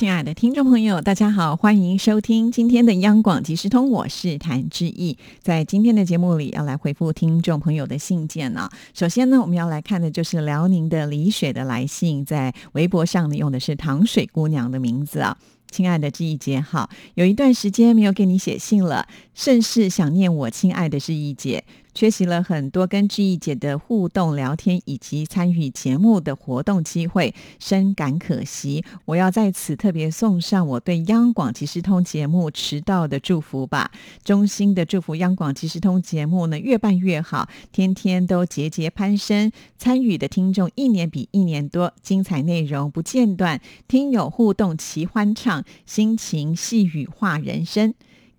亲爱的听众朋友，大家好，欢迎收听今天的央广即时通，我是谭志毅。在今天的节目里，要来回复听众朋友的信件呢。首先呢，我们要来看的就是辽宁的李雪的来信，在微博上呢用的是糖水姑娘的名字啊。亲爱的志毅姐，好，有一段时间没有给你写信了，甚是想念我亲爱的志毅姐。缺席了很多跟志毅姐的互动聊天以及参与节目的活动机会，深感可惜。我要在此特别送上我对央广即时通节目迟到的祝福吧，衷心的祝福央广即时通节目呢越办越好，天天都节节攀升，参与的听众一年比一年多，精彩内容不间断，听友互动齐欢畅，心情细语化人生。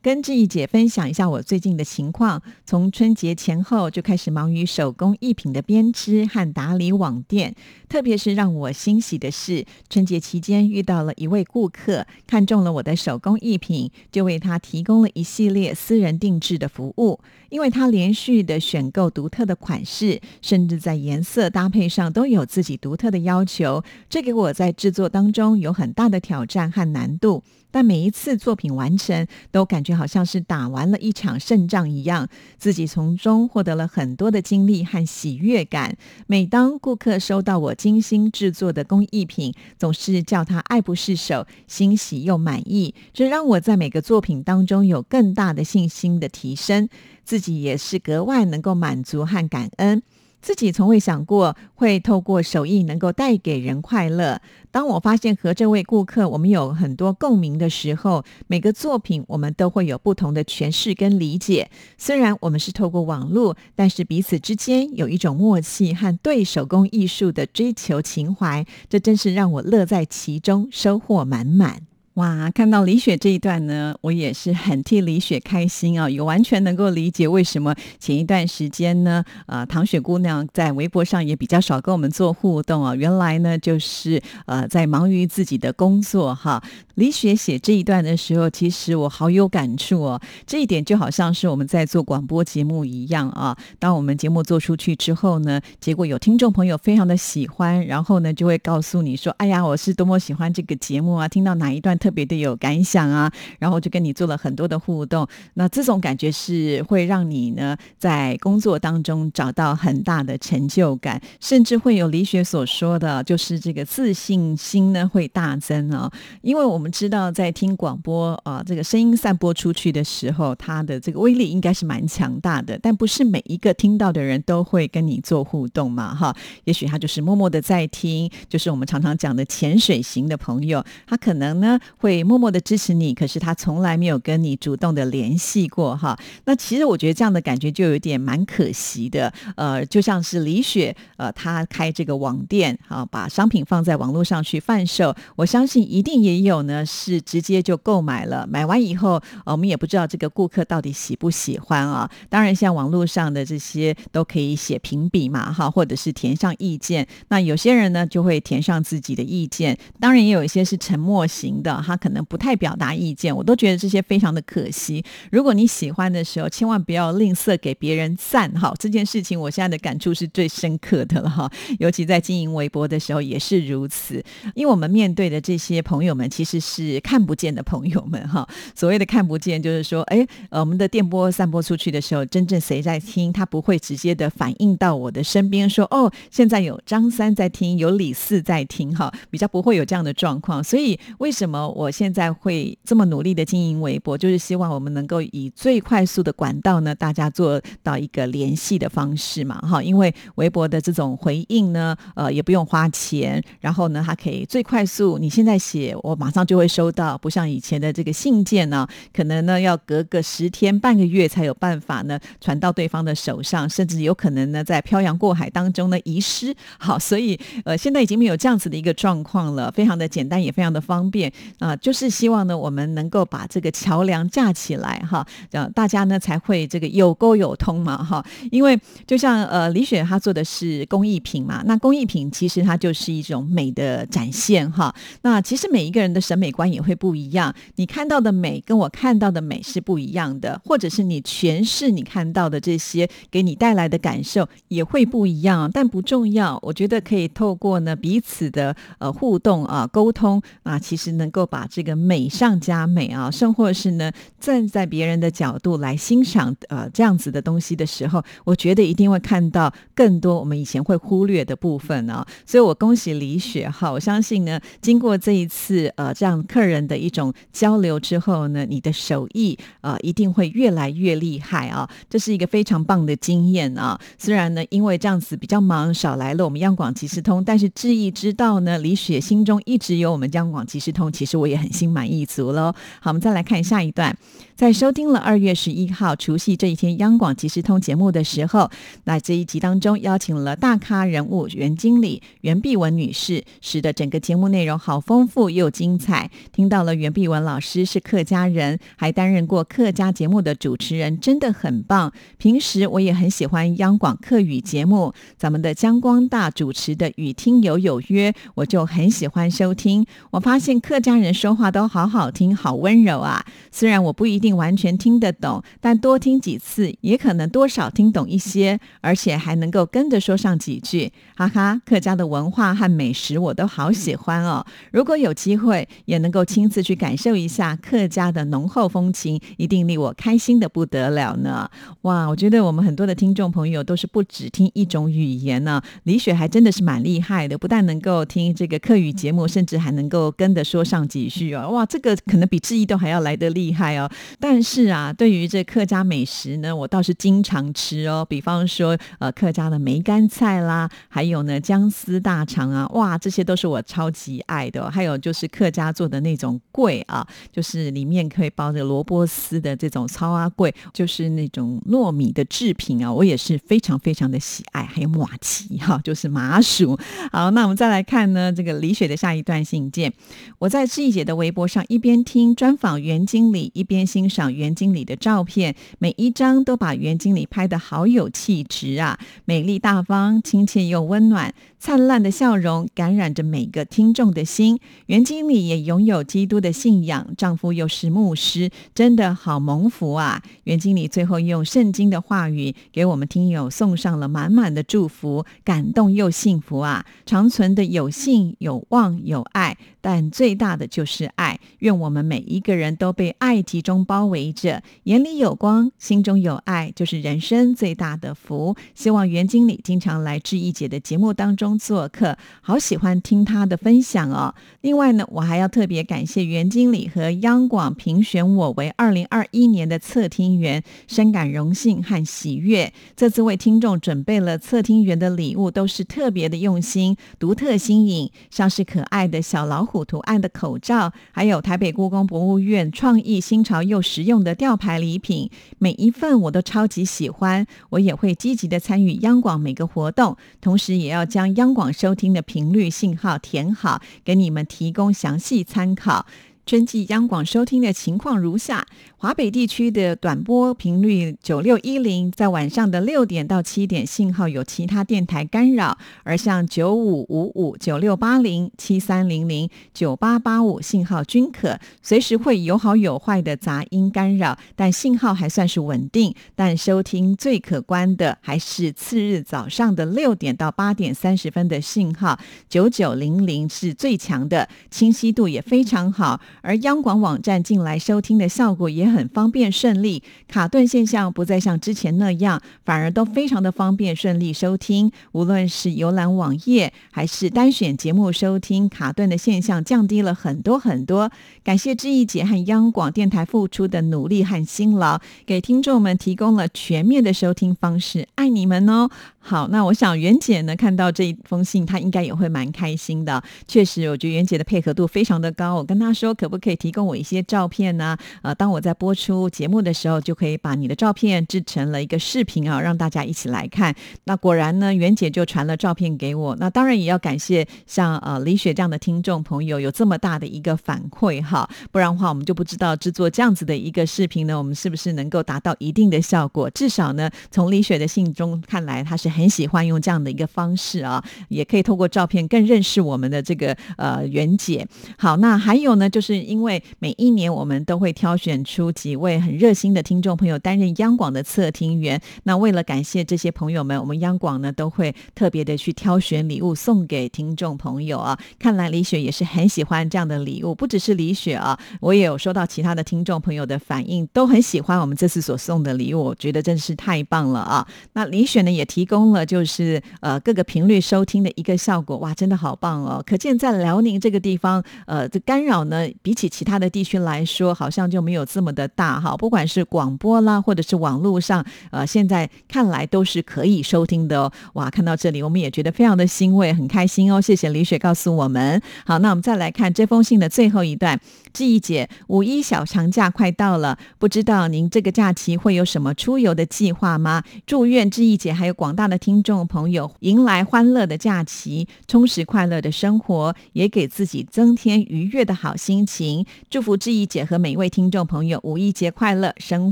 跟志毅姐分享一下我最近的情况。从春节前后就开始忙于手工艺品的编织和打理网店。特别是让我欣喜的是，春节期间遇到了一位顾客，看中了我的手工艺品，就为他提供了一系列私人定制的服务。因为他连续的选购独特的款式，甚至在颜色搭配上都有自己独特的要求，这给我在制作当中有很大的挑战和难度。但每一次作品完成，都感觉好像是打完了一场胜仗一样，自己从中获得了很多的经历和喜悦感。每当顾客收到我精心制作的工艺品，总是叫他爱不释手，欣喜又满意，这让我在每个作品当中有更大的信心的提升，自己也是格外能够满足和感恩。自己从未想过会透过手艺能够带给人快乐。当我发现和这位顾客我们有很多共鸣的时候，每个作品我们都会有不同的诠释跟理解。虽然我们是透过网络，但是彼此之间有一种默契和对手工艺术的追求情怀，这真是让我乐在其中，收获满满。哇，看到李雪这一段呢，我也是很替李雪开心啊，也完全能够理解为什么前一段时间呢，呃，唐雪姑娘在微博上也比较少跟我们做互动啊。原来呢，就是呃，在忙于自己的工作哈。李雪写这一段的时候，其实我好有感触哦。这一点就好像是我们在做广播节目一样啊。当我们节目做出去之后呢，结果有听众朋友非常的喜欢，然后呢，就会告诉你说：“哎呀，我是多么喜欢这个节目啊！听到哪一段特别的有感想啊，然后就跟你做了很多的互动。那这种感觉是会让你呢在工作当中找到很大的成就感，甚至会有李雪所说的，就是这个自信心呢会大增啊。因为我们知道在听广播啊，这个声音散播出去的时候，它的这个威力应该是蛮强大的，但不是每一个听到的人都会跟你做互动嘛，哈。也许他就是默默的在听，就是我们常常讲的潜水型的朋友，他可能呢。会默默的支持你，可是他从来没有跟你主动的联系过哈。那其实我觉得这样的感觉就有点蛮可惜的。呃，就像是李雪，呃，他开这个网店啊，把商品放在网络上去贩售，我相信一定也有呢，是直接就购买了。买完以后，我们也不知道这个顾客到底喜不喜欢啊。当然，像网络上的这些都可以写评比嘛，哈，或者是填上意见。那有些人呢就会填上自己的意见，当然也有一些是沉默型的哈。他可能不太表达意见，我都觉得这些非常的可惜。如果你喜欢的时候，千万不要吝啬给别人赞哈。这件事情我现在的感触是最深刻的了哈，尤其在经营微博的时候也是如此。因为我们面对的这些朋友们其实是看不见的朋友们哈。所谓的看不见，就是说，哎，呃，我们的电波散播出去的时候，真正谁在听，他不会直接的反映到我的身边，说哦，现在有张三在听，有李四在听哈，比较不会有这样的状况。所以为什么？我现在会这么努力的经营微博，就是希望我们能够以最快速的管道呢，大家做到一个联系的方式嘛，哈，因为微博的这种回应呢，呃，也不用花钱，然后呢，它可以最快速，你现在写，我马上就会收到，不像以前的这个信件呢，可能呢要隔个十天半个月才有办法呢传到对方的手上，甚至有可能呢在漂洋过海当中呢遗失。好，所以呃，现在已经没有这样子的一个状况了，非常的简单，也非常的方便啊。就是希望呢，我们能够把这个桥梁架起来哈，这样大家呢才会这个有沟有通嘛哈。因为就像呃李雪她做的是工艺品嘛，那工艺品其实它就是一种美的展现哈。那其实每一个人的审美观也会不一样，你看到的美跟我看到的美是不一样的，或者是你诠释你看到的这些给你带来的感受也会不一样，但不重要。我觉得可以透过呢彼此的呃互动啊沟通啊，其实能够把这个美上加美啊，甚或是呢站在别人的角度来欣赏呃这样子的东西的时候，我觉得一定会看到更多我们以前会忽略的部分啊。所以我恭喜李雪哈，我相信呢，经过这一次呃这样客人的一种交流之后呢，你的手艺呃一定会越来越厉害啊，这是一个非常棒的经验啊。虽然呢因为这样子比较忙少来了我们央广即时通，但是志毅知道呢，李雪心中一直有我们央广即时通，其实我也很心满意足喽。好，我们再来看下一段，在收听了二月十一号除夕这一天央广即时通节目的时候，那这一集当中邀请了大咖人物袁经理袁碧文女士，使得整个节目内容好丰富又精彩。听到了袁碧文老师是客家人，还担任过客家节目的主持人，真的很棒。平时我也很喜欢央广客语节目，咱们的江光大主持的《与听友有约》，我就很喜欢收听。我发现客家人说话都好好听，好温柔啊。虽然我不一定完全听得懂，但多听几次，也可能多少听懂一些，而且还能够跟着说上几句。哈哈，客家的文化和美食我都好喜欢哦。如果有机会，也能够亲自去感受一下客家的浓厚风情，一定令我开心的不得了呢。哇，我觉得我们很多的听众朋友都是不只听一种语言呢。李雪还真的是蛮厉害的，不但能够听这个客语节目，甚至还能够跟着说上几句哦。哇，这个可能比志毅都还要来得厉害哦。但是啊，对于这客家美食呢，我倒是经常吃哦。比方说，呃，客家的梅干菜啦，还有呢姜丝大肠啊，哇，这些都是我超级爱的。还有就是客家做的那种桂啊，就是里面可以包着萝卜丝的这种糙阿桂，就是那种糯米的制品啊，我也是非常非常的喜爱。还有马蹄哈，就是麻薯。好，那我们再来看呢，这个李雪的下一段信件。我在志毅姐的微博上一边听专访袁经理，一边欣欣赏袁经理的照片，每一张都把袁经理拍的好有气质啊，美丽大方，亲切又温暖。灿烂的笑容感染着每个听众的心。袁经理也拥有基督的信仰，丈夫又是牧师，真的好蒙福啊！袁经理最后用圣经的话语给我们听友送上了满满的祝福，感动又幸福啊！长存的有信、有望、有爱，但最大的就是爱。愿我们每一个人都被爱集中包围着，眼里有光，心中有爱，就是人生最大的福。希望袁经理经常来志毅姐的节目当中。做客，好喜欢听他的分享哦。另外呢，我还要特别感谢袁经理和央广评选我为二零二一年的测听员，深感荣幸和喜悦。这次为听众准备了测听员的礼物，都是特别的用心、独特新颖，像是可爱的小老虎图案的口罩，还有台北故宫博物院创意新潮又实用的吊牌礼品，每一份我都超级喜欢。我也会积极的参与央广每个活动，同时也要将。央广收听的频率信号填好，给你们提供详细参考。春季央广收听的情况如下：华北地区的短波频率九六一零，在晚上的六点到七点，信号有其他电台干扰；而像九五五五、九六八零、七三零零、九八八五，信号均可，随时会有好有坏的杂音干扰，但信号还算是稳定。但收听最可观的还是次日早上的六点到八点三十分的信号，九九零零是最强的，清晰度也非常好。而央广网站进来收听的效果也很方便顺利，卡顿现象不再像之前那样，反而都非常的方便顺利收听。无论是游览网页还是单选节目收听，卡顿的现象降低了很多很多。感谢志毅姐和央广电台付出的努力和辛劳，给听众们提供了全面的收听方式，爱你们哦！好，那我想袁姐呢看到这一封信，她应该也会蛮开心的。确实，我觉得袁姐的配合度非常的高。我跟她说，可不可以提供我一些照片呢？呃，当我在播出节目的时候，就可以把你的照片制成了一个视频啊，让大家一起来看。那果然呢，袁姐就传了照片给我。那当然也要感谢像呃李雪这样的听众朋友有这么大的一个反馈哈，不然的话我们就不知道制作这样子的一个视频呢，我们是不是能够达到一定的效果？至少呢，从李雪的信中看来，她是。很喜欢用这样的一个方式啊，也可以透过照片更认识我们的这个呃袁姐。好，那还有呢，就是因为每一年我们都会挑选出几位很热心的听众朋友担任央广的测听员。那为了感谢这些朋友们，我们央广呢都会特别的去挑选礼物送给听众朋友啊。看来李雪也是很喜欢这样的礼物，不只是李雪啊，我也有收到其他的听众朋友的反应，都很喜欢我们这次所送的礼物，我觉得真是太棒了啊。那李雪呢也提供。了就是呃各个频率收听的一个效果哇，真的好棒哦！可见在辽宁这个地方，呃，这干扰呢，比起其他的地区来说，好像就没有这么的的大哈。不管是广播啦，或者是网络上，呃，现在看来都是可以收听的哦。哇，看到这里，我们也觉得非常的欣慰，很开心哦。谢谢李雪告诉我们。好，那我们再来看这封信的最后一段。志毅姐，五一小长假快到了，不知道您这个假期会有什么出游的计划吗？祝愿志毅姐还有广大的听众朋友迎来欢乐的假期，充实快乐的生活，也给自己增添愉悦的好心情。祝福志毅姐和每一位听众朋友五一节快乐，生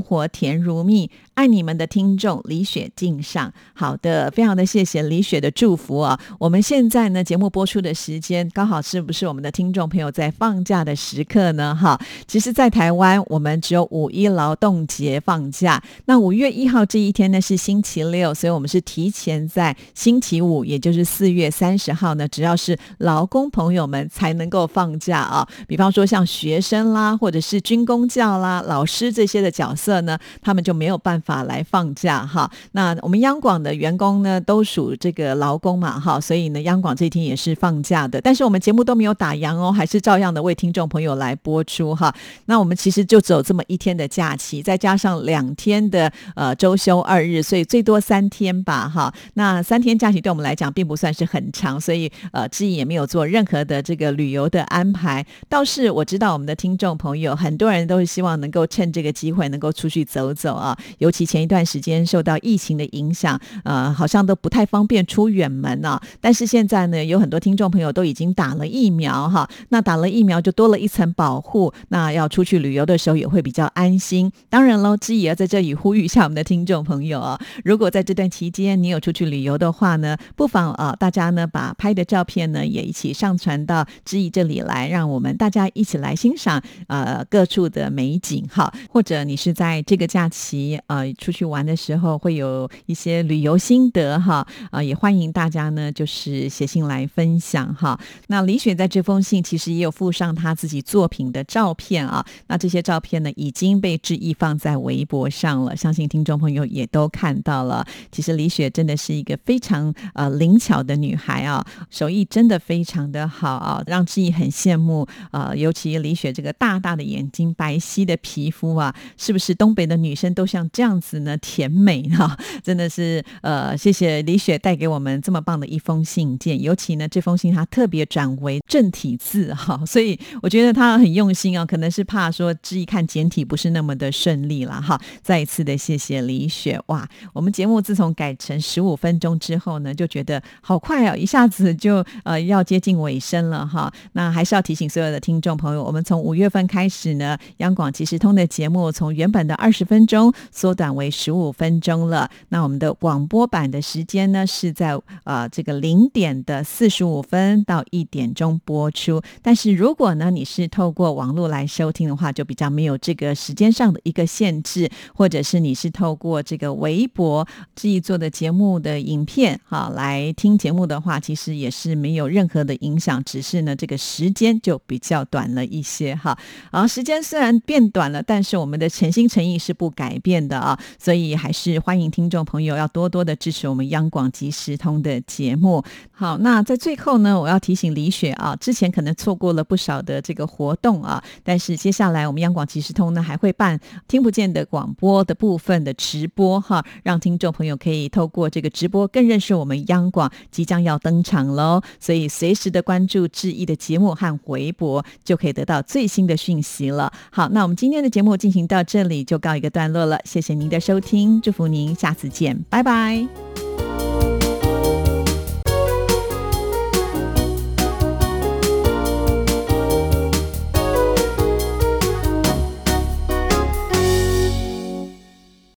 活甜如蜜。爱你们的听众李雪敬上，好的，非常的谢谢李雪的祝福啊！我们现在呢，节目播出的时间刚好是不是我们的听众朋友在放假的时刻呢？哈，其实，在台湾我们只有五一劳动节放假，那五月一号这一天呢是星期六，所以我们是提前在星期五，也就是四月三十号呢，只要是劳工朋友们才能够放假啊。比方说像学生啦，或者是军工教啦、老师这些的角色呢，他们就没有办法。法来放假哈，那我们央广的员工呢都属这个劳工嘛哈，所以呢央广这一天也是放假的，但是我们节目都没有打烊哦，还是照样的为听众朋友来播出哈。那我们其实就只有这么一天的假期，再加上两天的呃周休二日，所以最多三天吧哈。那三天假期对我们来讲并不算是很长，所以呃志毅也没有做任何的这个旅游的安排。倒是我知道我们的听众朋友很多人都是希望能够趁这个机会能够出去走走啊，尤其。前一段时间受到疫情的影响，呃，好像都不太方便出远门呢。但是现在呢，有很多听众朋友都已经打了疫苗哈，那打了疫苗就多了一层保护，那要出去旅游的时候也会比较安心。当然喽，志怡要在这里呼吁一下我们的听众朋友啊，如果在这段期间你有出去旅游的话呢，不妨啊，大家呢把拍的照片呢也一起上传到志怡这里来，让我们大家一起来欣赏呃各处的美景哈。或者你是在这个假期呃。出去玩的时候会有一些旅游心得哈啊，也欢迎大家呢，就是写信来分享哈。那李雪在这封信其实也有附上他自己作品的照片啊，那这些照片呢已经被志毅放在微博上了，相信听众朋友也都看到了。其实李雪真的是一个非常呃灵巧的女孩啊，手艺真的非常的好啊，让志毅很羡慕啊。尤其李雪这个大大的眼睛、白皙的皮肤啊，是不是东北的女生都像这样？样子呢甜美哈，真的是呃，谢谢李雪带给我们这么棒的一封信件，尤其呢这封信他特别转为正体字哈，所以我觉得他很用心啊，可能是怕说只一看简体不是那么的顺利了哈。再一次的谢谢李雪哇，我们节目自从改成十五分钟之后呢，就觉得好快哦，一下子就呃要接近尾声了哈。那还是要提醒所有的听众朋友，我们从五月份开始呢，央广即时通的节目从原本的二十分钟缩短。为十五分钟了。那我们的广播版的时间呢，是在呃这个零点的四十五分到一点钟播出。但是如果呢你是透过网络来收听的话，就比较没有这个时间上的一个限制，或者是你是透过这个微博制作的节目的影片哈来听节目的话，其实也是没有任何的影响，只是呢这个时间就比较短了一些哈。啊，时间虽然变短了，但是我们的诚心诚意是不改变的啊。所以还是欢迎听众朋友要多多的支持我们央广即时通的节目。好，那在最后呢，我要提醒李雪啊，之前可能错过了不少的这个活动啊，但是接下来我们央广即时通呢还会办听不见的广播的部分的直播哈，让听众朋友可以透过这个直播更认识我们央广即将要登场喽，所以随时的关注志毅的节目和回博，就可以得到最新的讯息了。好，那我们今天的节目进行到这里就告一个段落了，谢谢您的收听，祝福您下次见，拜拜。